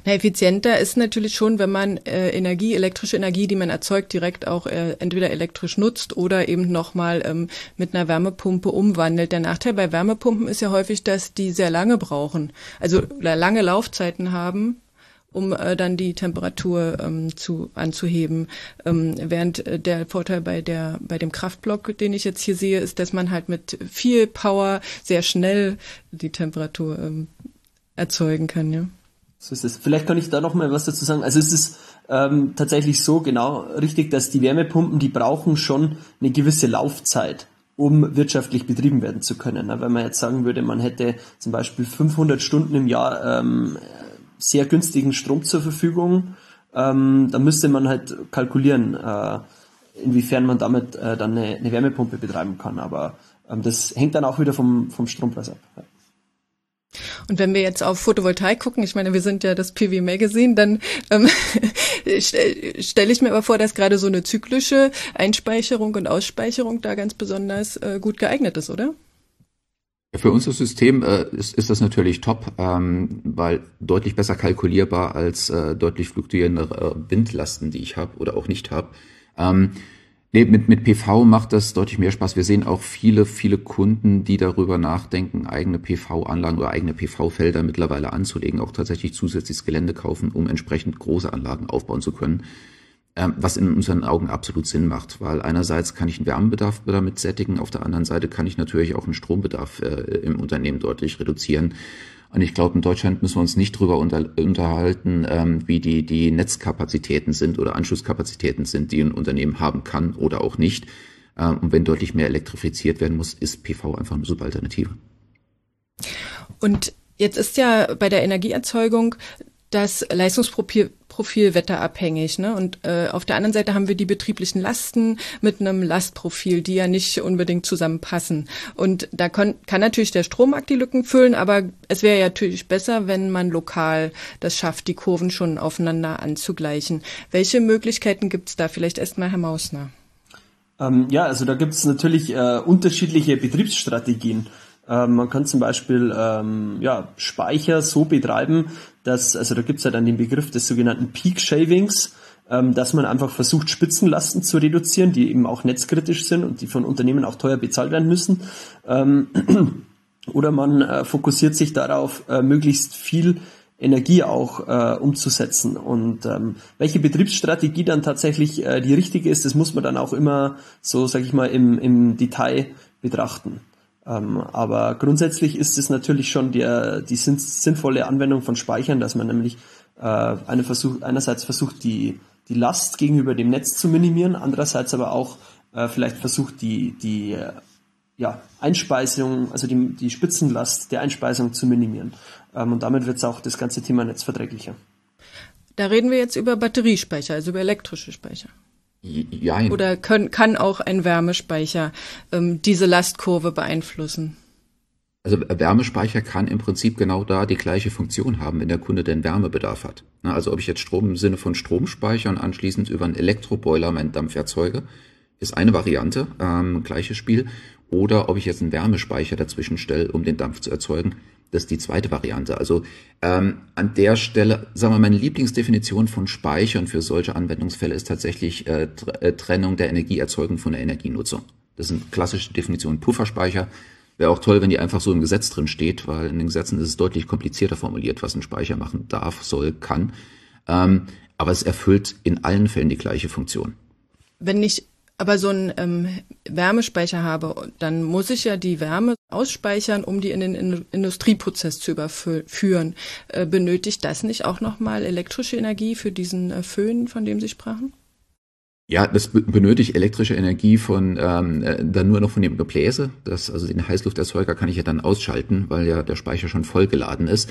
Na, effizienter ist natürlich schon, wenn man äh, Energie, elektrische Energie, die man erzeugt, direkt auch äh, entweder elektrisch nutzt oder eben nochmal ähm, mit einer Wärmepumpe umwandelt. Der Nachteil bei Wärmepumpen ist ja häufig, dass die sehr lange brauchen, also lange Laufzeiten haben um äh, dann die Temperatur ähm, zu anzuheben. Ähm, während äh, der Vorteil bei der bei dem Kraftblock, den ich jetzt hier sehe, ist, dass man halt mit viel Power sehr schnell die Temperatur ähm, erzeugen kann. Ja. So ist es. Vielleicht kann ich da noch mal was dazu sagen. Also es ist ähm, tatsächlich so genau richtig, dass die Wärmepumpen, die brauchen schon eine gewisse Laufzeit, um wirtschaftlich betrieben werden zu können. Wenn man jetzt sagen würde, man hätte zum Beispiel 500 Stunden im Jahr ähm, sehr günstigen Strom zur Verfügung, ähm, dann müsste man halt kalkulieren, äh, inwiefern man damit äh, dann eine, eine, Wärmepumpe betreiben kann. Aber ähm, das hängt dann auch wieder vom, vom Strompreis ab. Ja. Und wenn wir jetzt auf Photovoltaik gucken, ich meine, wir sind ja das PV Magazine, dann ähm, [LAUGHS] stelle ich mir aber vor, dass gerade so eine zyklische Einspeicherung und Ausspeicherung da ganz besonders äh, gut geeignet ist, oder? Für unser System äh, ist, ist das natürlich top, ähm, weil deutlich besser kalkulierbar als äh, deutlich fluktuierende äh, Windlasten, die ich habe oder auch nicht habe. Ähm, nee, mit, mit PV macht das deutlich mehr Spaß. Wir sehen auch viele, viele Kunden, die darüber nachdenken, eigene PV-Anlagen oder eigene PV-Felder mittlerweile anzulegen, auch tatsächlich zusätzliches Gelände kaufen, um entsprechend große Anlagen aufbauen zu können. Ähm, was in unseren Augen absolut Sinn macht, weil einerseits kann ich einen Wärmebedarf damit sättigen, auf der anderen Seite kann ich natürlich auch einen Strombedarf äh, im Unternehmen deutlich reduzieren. Und ich glaube, in Deutschland müssen wir uns nicht drüber unter, unterhalten, ähm, wie die, die Netzkapazitäten sind oder Anschlusskapazitäten sind, die ein Unternehmen haben kann oder auch nicht. Ähm, und wenn deutlich mehr elektrifiziert werden muss, ist PV einfach eine super Alternative. Und jetzt ist ja bei der Energieerzeugung das Leistungsprofil Profil wetterabhängig. Ne? Und äh, auf der anderen Seite haben wir die betrieblichen Lasten mit einem Lastprofil, die ja nicht unbedingt zusammenpassen. Und da kann, kann natürlich der Strommarkt die Lücken füllen, aber es wäre ja natürlich besser, wenn man lokal das schafft, die Kurven schon aufeinander anzugleichen. Welche Möglichkeiten gibt es da? Vielleicht erstmal Herr Mausner. Ähm, ja, also da gibt es natürlich äh, unterschiedliche Betriebsstrategien. Ähm, man kann zum Beispiel ähm, ja, Speicher so betreiben, dass, also da gibt's ja dann den Begriff des sogenannten Peak Shavings, ähm, dass man einfach versucht, Spitzenlasten zu reduzieren, die eben auch netzkritisch sind und die von Unternehmen auch teuer bezahlt werden müssen. Ähm, [CLEARS THROAT] oder man äh, fokussiert sich darauf, äh, möglichst viel Energie auch äh, umzusetzen. Und ähm, welche Betriebsstrategie dann tatsächlich äh, die richtige ist, das muss man dann auch immer so, sage ich mal, im, im Detail betrachten. Ähm, aber grundsätzlich ist es natürlich schon der, die sinnvolle Anwendung von Speichern, dass man nämlich äh, eine Versuch, einerseits versucht, die, die Last gegenüber dem Netz zu minimieren, andererseits aber auch äh, vielleicht versucht, die, die äh, ja, Einspeisung, also die, die Spitzenlast der Einspeisung zu minimieren. Ähm, und damit wird es auch das ganze Thema netzverträglicher. Da reden wir jetzt über Batteriespeicher, also über elektrische Speicher. Jein. Oder können, kann auch ein Wärmespeicher ähm, diese Lastkurve beeinflussen? Also Wärmespeicher kann im Prinzip genau da die gleiche Funktion haben, wenn der Kunde den Wärmebedarf hat. Also ob ich jetzt Strom im Sinne von Stromspeicher und anschließend über einen Elektroboiler meinen Dampf erzeuge, ist eine Variante, ähm, gleiches Spiel. Oder ob ich jetzt einen Wärmespeicher dazwischen stelle, um den Dampf zu erzeugen, das ist die zweite Variante. Also ähm, an der Stelle, sagen wir, meine Lieblingsdefinition von Speichern für solche Anwendungsfälle ist tatsächlich äh, äh, Trennung der Energieerzeugung von der Energienutzung. Das sind klassische Definitionen Pufferspeicher. Wäre auch toll, wenn die einfach so im Gesetz drin steht, weil in den Gesetzen ist es deutlich komplizierter formuliert, was ein Speicher machen darf, soll, kann. Ähm, aber es erfüllt in allen Fällen die gleiche Funktion. Wenn ich aber so einen ähm, Wärmespeicher habe, dann muss ich ja die Wärme ausspeichern, um die in den in Industrieprozess zu überführen. Äh, benötigt das nicht auch nochmal elektrische Energie für diesen äh, Föhn, von dem Sie sprachen? Ja, das benötigt elektrische Energie von ähm, äh, dann nur noch von dem Gebläse. Das, also den Heißlufterzeuger kann ich ja dann ausschalten, weil ja der Speicher schon vollgeladen ist.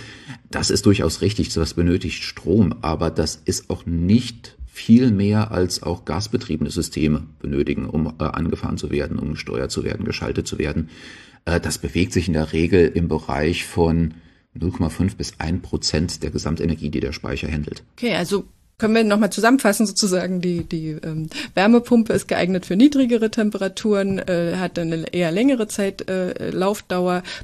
Das ist durchaus richtig, das benötigt Strom, aber das ist auch nicht viel mehr als auch gasbetriebene Systeme benötigen, um äh, angefahren zu werden, um gesteuert zu werden, geschaltet zu werden. Äh, das bewegt sich in der Regel im Bereich von 0,5 bis 1 Prozent der Gesamtenergie, die der Speicher handelt. Okay, also können wir nochmal zusammenfassen sozusagen, die, die ähm, Wärmepumpe ist geeignet für niedrigere Temperaturen, äh, hat eine eher längere Zeit äh,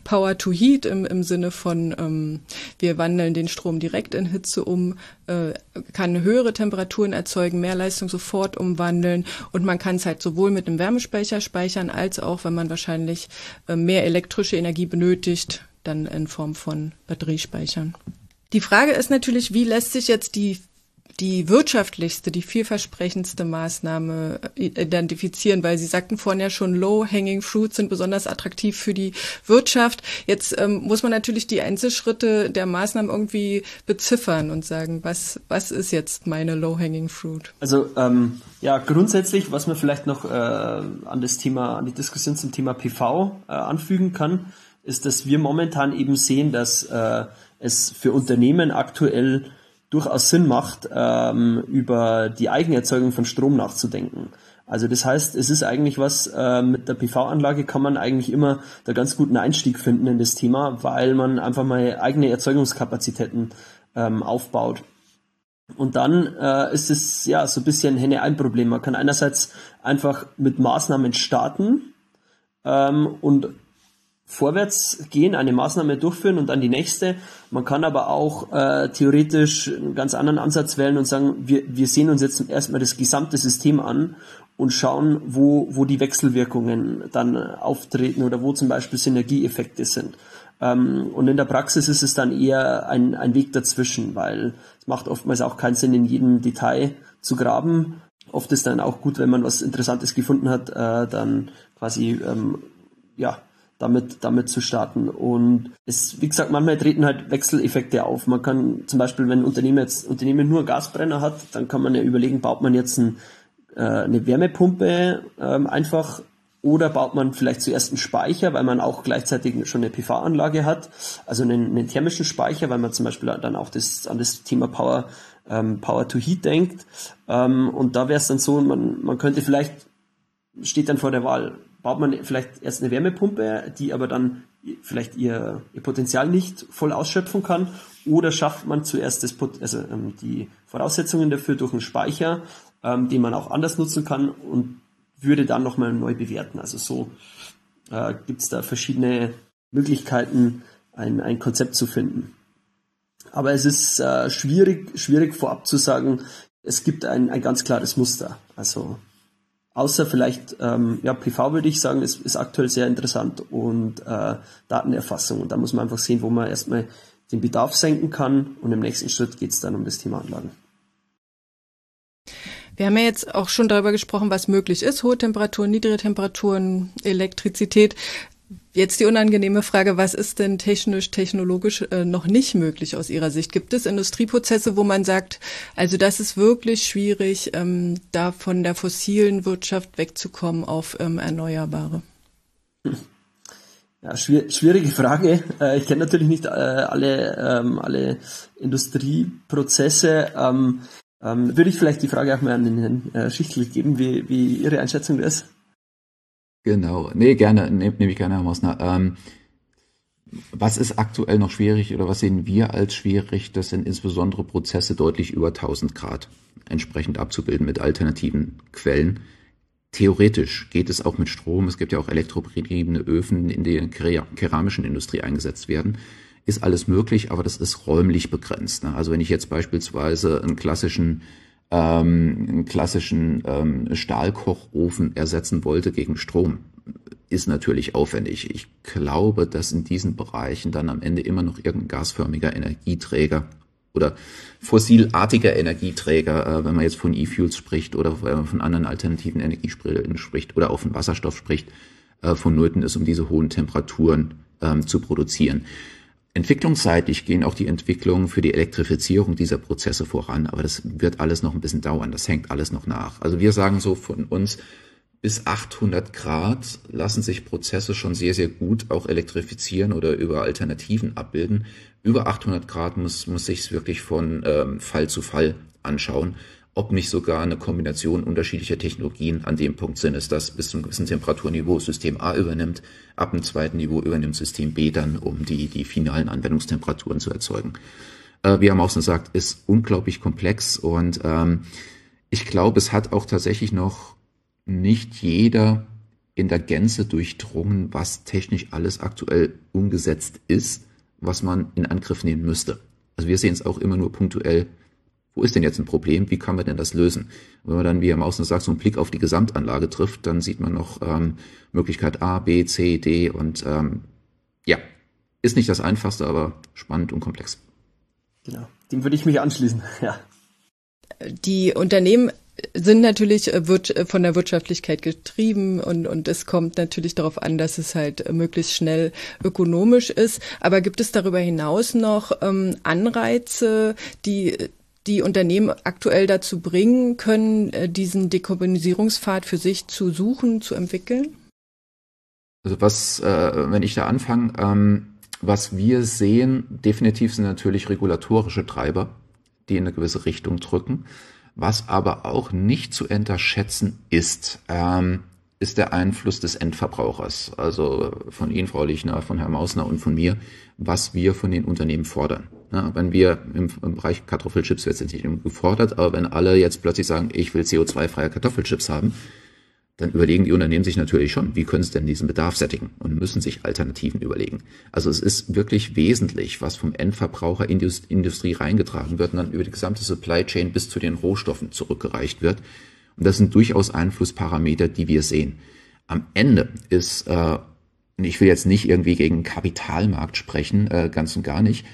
Power to Heat im, im Sinne von ähm, wir wandeln den Strom direkt in Hitze um, äh, kann höhere Temperaturen erzeugen, mehr Leistung sofort umwandeln und man kann es halt sowohl mit einem Wärmespeicher speichern, als auch, wenn man wahrscheinlich äh, mehr elektrische Energie benötigt, dann in Form von Batteriespeichern. Die Frage ist natürlich, wie lässt sich jetzt die die wirtschaftlichste, die vielversprechendste Maßnahme äh, identifizieren, weil Sie sagten vorhin ja schon, low-hanging fruits sind besonders attraktiv für die Wirtschaft. Jetzt ähm, muss man natürlich die Einzelschritte der Maßnahmen irgendwie beziffern und sagen, was, was ist jetzt meine low-hanging fruit? Also ähm, ja, grundsätzlich, was man vielleicht noch äh, an das Thema, an die Diskussion zum Thema PV äh, anfügen kann, ist, dass wir momentan eben sehen, dass äh, es für Unternehmen aktuell durchaus Sinn macht, ähm, über die Eigenerzeugung von Strom nachzudenken. Also das heißt, es ist eigentlich was, äh, mit der PV-Anlage kann man eigentlich immer da ganz guten Einstieg finden in das Thema, weil man einfach mal eigene Erzeugungskapazitäten ähm, aufbaut. Und dann äh, ist es ja so ein bisschen Henne-Ein-Problem. Man kann einerseits einfach mit Maßnahmen starten ähm, und vorwärts gehen, eine Maßnahme durchführen und dann die nächste. Man kann aber auch äh, theoretisch einen ganz anderen Ansatz wählen und sagen, wir, wir sehen uns jetzt erstmal das gesamte System an und schauen, wo, wo die Wechselwirkungen dann auftreten oder wo zum Beispiel Synergieeffekte sind. Ähm, und in der Praxis ist es dann eher ein, ein Weg dazwischen, weil es macht oftmals auch keinen Sinn, in jedem Detail zu graben. Oft ist dann auch gut, wenn man was Interessantes gefunden hat, äh, dann quasi ähm, ja damit, damit zu starten. Und es, wie gesagt, manchmal treten halt Wechseleffekte auf. Man kann zum Beispiel, wenn ein Unternehmen jetzt Unternehmen nur Gasbrenner hat, dann kann man ja überlegen, baut man jetzt ein, äh, eine Wärmepumpe ähm, einfach oder baut man vielleicht zuerst einen Speicher, weil man auch gleichzeitig schon eine PV-Anlage hat, also einen, einen, thermischen Speicher, weil man zum Beispiel dann auch das, an das Thema Power, ähm, Power to Heat denkt. Ähm, und da wäre es dann so, man, man könnte vielleicht, steht dann vor der Wahl, baut man vielleicht erst eine Wärmepumpe, die aber dann vielleicht ihr, ihr Potenzial nicht voll ausschöpfen kann, oder schafft man zuerst das, also, ähm, die Voraussetzungen dafür durch einen Speicher, ähm, den man auch anders nutzen kann und würde dann nochmal neu bewerten. Also so äh, gibt es da verschiedene Möglichkeiten, ein, ein Konzept zu finden. Aber es ist äh, schwierig, schwierig vorab zu sagen, es gibt ein, ein ganz klares Muster. Also Außer vielleicht, ähm, ja, PV würde ich sagen, ist, ist aktuell sehr interessant und äh, Datenerfassung. Und da muss man einfach sehen, wo man erstmal den Bedarf senken kann und im nächsten Schritt geht es dann um das Thema Anlagen. Wir haben ja jetzt auch schon darüber gesprochen, was möglich ist. Hohe Temperaturen, niedrige Temperaturen, Elektrizität. Jetzt die unangenehme Frage, was ist denn technisch, technologisch äh, noch nicht möglich aus Ihrer Sicht? Gibt es Industrieprozesse, wo man sagt, also das ist wirklich schwierig, ähm, da von der fossilen Wirtschaft wegzukommen auf ähm, erneuerbare? Ja, schwier schwierige Frage. Äh, ich kenne natürlich nicht äh, alle, ähm, alle Industrieprozesse. Ähm, ähm, würde ich vielleicht die Frage auch mal an den Herrn äh, Schichtel geben, wie, wie Ihre Einschätzung ist? Genau, nee, gerne, nehme nehm ich gerne, Herr Mosner. Ähm, was ist aktuell noch schwierig oder was sehen wir als schwierig? Das sind insbesondere Prozesse deutlich über 1000 Grad entsprechend abzubilden mit alternativen Quellen. Theoretisch geht es auch mit Strom. Es gibt ja auch elektrobetriebene Öfen, in denen keramischen Industrie eingesetzt werden. Ist alles möglich, aber das ist räumlich begrenzt. Ne? Also wenn ich jetzt beispielsweise einen klassischen ähm, einen klassischen ähm, Stahlkochofen ersetzen wollte gegen Strom, ist natürlich aufwendig. Ich glaube, dass in diesen Bereichen dann am Ende immer noch irgendein gasförmiger Energieträger oder fossilartiger Energieträger, äh, wenn man jetzt von E-Fuels spricht oder wenn man von anderen alternativen Energiesprillen spricht oder auch von Wasserstoff spricht, äh, vonnöten ist, um diese hohen Temperaturen ähm, zu produzieren. Entwicklungsseitig gehen auch die Entwicklungen für die Elektrifizierung dieser Prozesse voran, aber das wird alles noch ein bisschen dauern, das hängt alles noch nach. Also wir sagen so von uns, bis 800 Grad lassen sich Prozesse schon sehr, sehr gut auch elektrifizieren oder über Alternativen abbilden. Über 800 Grad muss, muss sich wirklich von ähm, Fall zu Fall anschauen ob nicht sogar eine Kombination unterschiedlicher Technologien an dem Punkt sind, dass bis zu einem gewissen Temperaturniveau System A übernimmt, ab einem zweiten Niveau übernimmt System B dann, um die, die finalen Anwendungstemperaturen zu erzeugen. Äh, wie Herr Mausen sagt, ist unglaublich komplex und ähm, ich glaube, es hat auch tatsächlich noch nicht jeder in der Gänze durchdrungen, was technisch alles aktuell umgesetzt ist, was man in Angriff nehmen müsste. Also wir sehen es auch immer nur punktuell wo ist denn jetzt ein Problem, wie kann man denn das lösen? Und wenn man dann, wie Herr Mausner sagt, so einen Blick auf die Gesamtanlage trifft, dann sieht man noch ähm, Möglichkeit A, B, C, D und ähm, ja, ist nicht das Einfachste, aber spannend und komplex. Genau, dem würde ich mich anschließen, [LAUGHS] ja. Die Unternehmen sind natürlich äh, wird äh, von der Wirtschaftlichkeit getrieben und, und es kommt natürlich darauf an, dass es halt möglichst schnell ökonomisch ist. Aber gibt es darüber hinaus noch ähm, Anreize, die die Unternehmen aktuell dazu bringen können, äh, diesen Dekarbonisierungspfad für sich zu suchen, zu entwickeln? Also was, äh, wenn ich da anfange, ähm, was wir sehen, definitiv sind natürlich regulatorische Treiber, die in eine gewisse Richtung drücken. Was aber auch nicht zu unterschätzen ist, ähm, ist der Einfluss des Endverbrauchers, also von Ihnen, Frau Lichner, von Herrn Mausner und von mir, was wir von den Unternehmen fordern. Ja, wenn wir im, im Bereich Kartoffelchips jetzt nicht gefordert, aber wenn alle jetzt plötzlich sagen, ich will CO2-freie Kartoffelchips haben, dann überlegen die Unternehmen sich natürlich schon, wie können sie denn diesen Bedarf sättigen und müssen sich Alternativen überlegen. Also es ist wirklich wesentlich, was vom Endverbraucher in die Industrie reingetragen wird und dann über die gesamte Supply Chain bis zu den Rohstoffen zurückgereicht wird. Und das sind durchaus Einflussparameter, die wir sehen. Am Ende ist, äh, ich will jetzt nicht irgendwie gegen Kapitalmarkt sprechen, äh, ganz und gar nicht,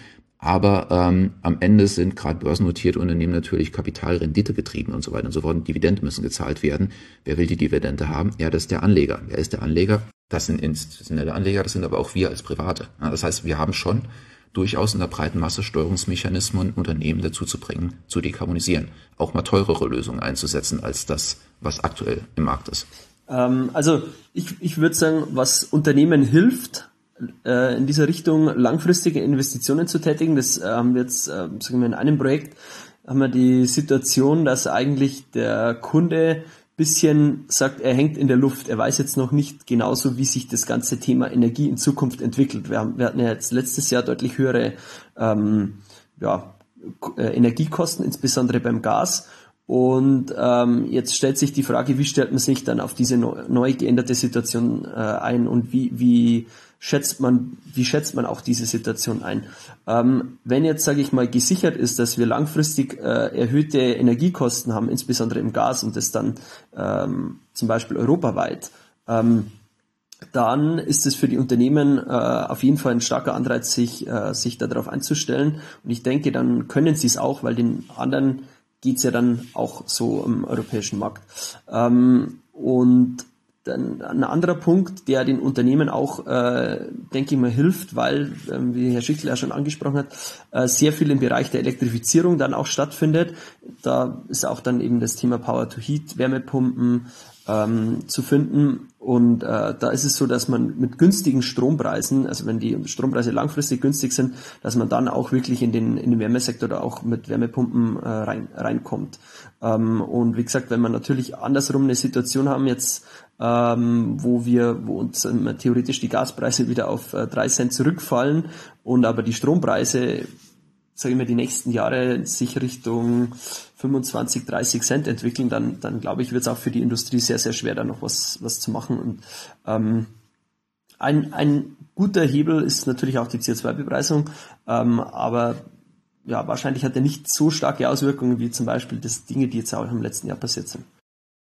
aber ähm, am Ende sind gerade börsennotierte Unternehmen natürlich Kapitalrendite getrieben und so weiter und so fort. Und Dividende müssen gezahlt werden. Wer will die Dividende haben? Ja, das ist der Anleger. Wer ist der Anleger? Das sind institutionelle Anleger, das sind aber auch wir als Private. Ja, das heißt, wir haben schon durchaus in der breiten Masse Steuerungsmechanismen, Unternehmen dazu zu bringen, zu dekarbonisieren. Auch mal teurere Lösungen einzusetzen als das, was aktuell im Markt ist. Ähm, also ich, ich würde sagen, was Unternehmen hilft, äh, in dieser Richtung langfristige Investitionen zu tätigen. Das äh, haben wir jetzt, äh, sagen wir in einem Projekt, haben wir die Situation, dass eigentlich der Kunde bisschen sagt, er hängt in der Luft. Er weiß jetzt noch nicht genauso, wie sich das ganze Thema Energie in Zukunft entwickelt. Wir, haben, wir hatten ja jetzt letztes Jahr deutlich höhere ähm, ja, Energiekosten, insbesondere beim Gas. Und ähm, jetzt stellt sich die Frage, wie stellt man sich dann auf diese neu geänderte Situation äh, ein und wie, wie schätzt man, wie schätzt man auch diese Situation ein? Ähm, wenn jetzt, sage ich mal, gesichert ist, dass wir langfristig äh, erhöhte Energiekosten haben, insbesondere im Gas und das dann ähm, zum Beispiel europaweit, ähm, dann ist es für die Unternehmen äh, auf jeden Fall ein starker Anreiz, sich, äh, sich darauf einzustellen. Und ich denke, dann können sie es auch, weil den anderen geht es ja dann auch so im europäischen Markt. Ähm, und dann ein anderer Punkt, der den Unternehmen auch, äh, denke ich mal, hilft, weil, ähm, wie Herr Schichtel ja schon angesprochen hat, äh, sehr viel im Bereich der Elektrifizierung dann auch stattfindet. Da ist auch dann eben das Thema Power to Heat, Wärmepumpen ähm, zu finden. Und äh, da ist es so, dass man mit günstigen Strompreisen, also wenn die Strompreise langfristig günstig sind, dass man dann auch wirklich in den, in den Wärmesektor da auch mit Wärmepumpen äh, rein, reinkommt. Ähm, und wie gesagt, wenn man natürlich andersrum eine Situation haben jetzt, ähm, wo wir, wo uns ähm, theoretisch die Gaspreise wieder auf äh, drei Cent zurückfallen und aber die Strompreise sage ich mal, die nächsten Jahre sich Richtung 25, 30 Cent entwickeln, dann, dann glaube ich, wird es auch für die Industrie sehr, sehr schwer, da noch was, was zu machen. Und ähm, ein, ein guter Hebel ist natürlich auch die CO2-Bepreisung, ähm, aber ja, wahrscheinlich hat er nicht so starke Auswirkungen wie zum Beispiel das Dinge, die jetzt auch im letzten Jahr passiert sind.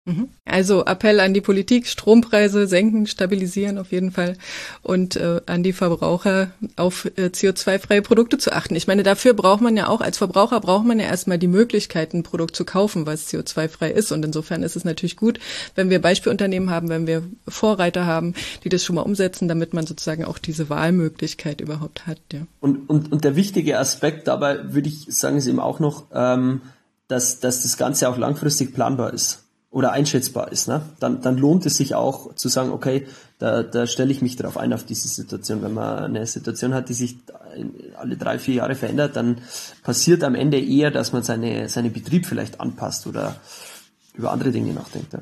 Mhm. Also Appell an die Politik, Strompreise senken, stabilisieren auf jeden Fall und äh, an die Verbraucher auf äh, CO2-freie Produkte zu achten. Ich meine, dafür braucht man ja auch, als Verbraucher braucht man ja erstmal die Möglichkeit, ein Produkt zu kaufen, was CO2-frei ist. Und insofern ist es natürlich gut, wenn wir Beispielunternehmen haben, wenn wir Vorreiter haben, die das schon mal umsetzen, damit man sozusagen auch diese Wahlmöglichkeit überhaupt hat. Ja. Und, und, und der wichtige Aspekt dabei, würde ich sagen, ist eben auch noch, ähm, dass, dass das Ganze auch langfristig planbar ist oder einschätzbar ist, ne? dann, dann lohnt es sich auch zu sagen, okay, da, da stelle ich mich darauf ein, auf diese Situation. Wenn man eine Situation hat, die sich alle drei, vier Jahre verändert, dann passiert am Ende eher, dass man seine, seinen Betrieb vielleicht anpasst oder über andere Dinge nachdenkt. Ja.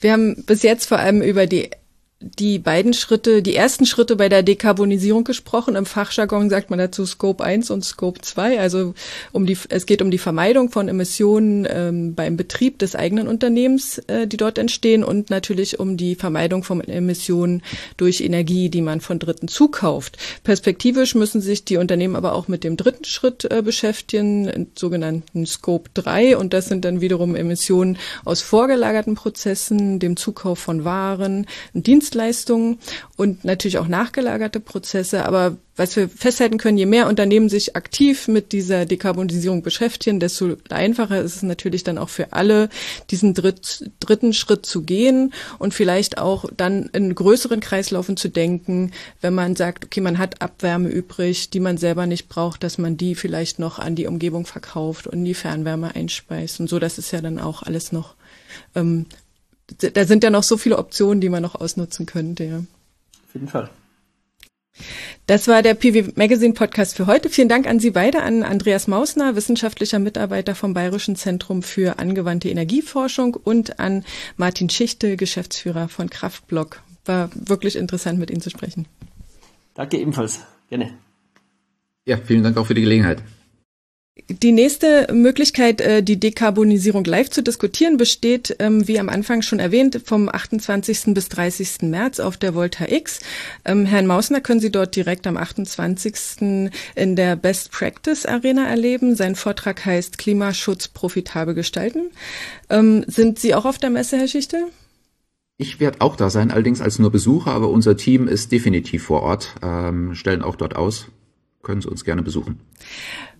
Wir haben bis jetzt vor allem über die die beiden Schritte, die ersten Schritte bei der Dekarbonisierung gesprochen. Im Fachjargon sagt man dazu Scope 1 und Scope 2. Also um die, es geht um die Vermeidung von Emissionen ähm, beim Betrieb des eigenen Unternehmens, äh, die dort entstehen und natürlich um die Vermeidung von Emissionen durch Energie, die man von Dritten zukauft. Perspektivisch müssen sich die Unternehmen aber auch mit dem dritten Schritt äh, beschäftigen, sogenannten Scope 3. Und das sind dann wiederum Emissionen aus vorgelagerten Prozessen, dem Zukauf von Waren, Dienstleistungen, Dienstleistungen und natürlich auch nachgelagerte Prozesse. Aber was wir festhalten können, je mehr Unternehmen sich aktiv mit dieser Dekarbonisierung beschäftigen, desto einfacher ist es natürlich dann auch für alle, diesen dritt, dritten Schritt zu gehen und vielleicht auch dann in größeren Kreislaufen zu denken, wenn man sagt, okay, man hat Abwärme übrig, die man selber nicht braucht, dass man die vielleicht noch an die Umgebung verkauft und die Fernwärme einspeist. Und so, das ist ja dann auch alles noch ähm, da sind ja noch so viele Optionen, die man noch ausnutzen könnte. Ja. Auf jeden Fall. Das war der PV Magazine Podcast für heute. Vielen Dank an Sie beide, an Andreas Mausner, wissenschaftlicher Mitarbeiter vom Bayerischen Zentrum für angewandte Energieforschung und an Martin Schichte, Geschäftsführer von Kraftblock. War wirklich interessant, mit Ihnen zu sprechen. Danke ebenfalls. Gerne. Ja, vielen Dank auch für die Gelegenheit. Die nächste Möglichkeit, äh, die Dekarbonisierung live zu diskutieren, besteht, ähm, wie am Anfang schon erwähnt, vom 28. bis 30. März auf der Volta X. Ähm, Herrn Mausner können Sie dort direkt am 28. in der Best Practice Arena erleben. Sein Vortrag heißt Klimaschutz profitabel gestalten. Ähm, sind Sie auch auf der Messe, Herr Schichte? Ich werde auch da sein, allerdings als nur Besucher, aber unser Team ist definitiv vor Ort, stellen auch dort aus. Können Sie uns gerne besuchen.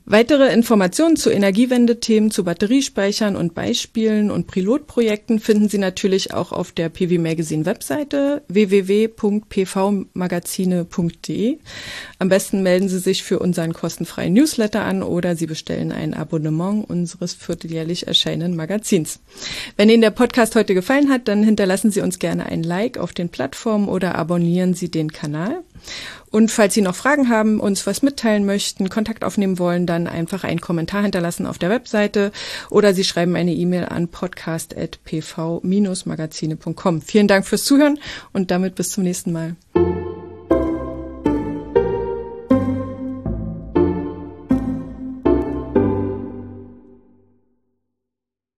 Weitere Informationen zu Energiewende-Themen, zu Batteriespeichern und Beispielen und Pilotprojekten finden Sie natürlich auch auf der PV Magazine Webseite www.pvmagazine.de. Am besten melden Sie sich für unseren kostenfreien Newsletter an oder Sie bestellen ein Abonnement unseres vierteljährlich erscheinenden Magazins. Wenn Ihnen der Podcast heute gefallen hat, dann hinterlassen Sie uns gerne ein Like auf den Plattformen oder abonnieren Sie den Kanal. Und falls Sie noch Fragen haben, uns was mitteilen möchten, Kontakt aufnehmen wollen, dann einfach einen Kommentar hinterlassen auf der Webseite oder Sie schreiben eine E-Mail an podcast.pv-magazine.com. Vielen Dank fürs Zuhören und damit bis zum nächsten Mal.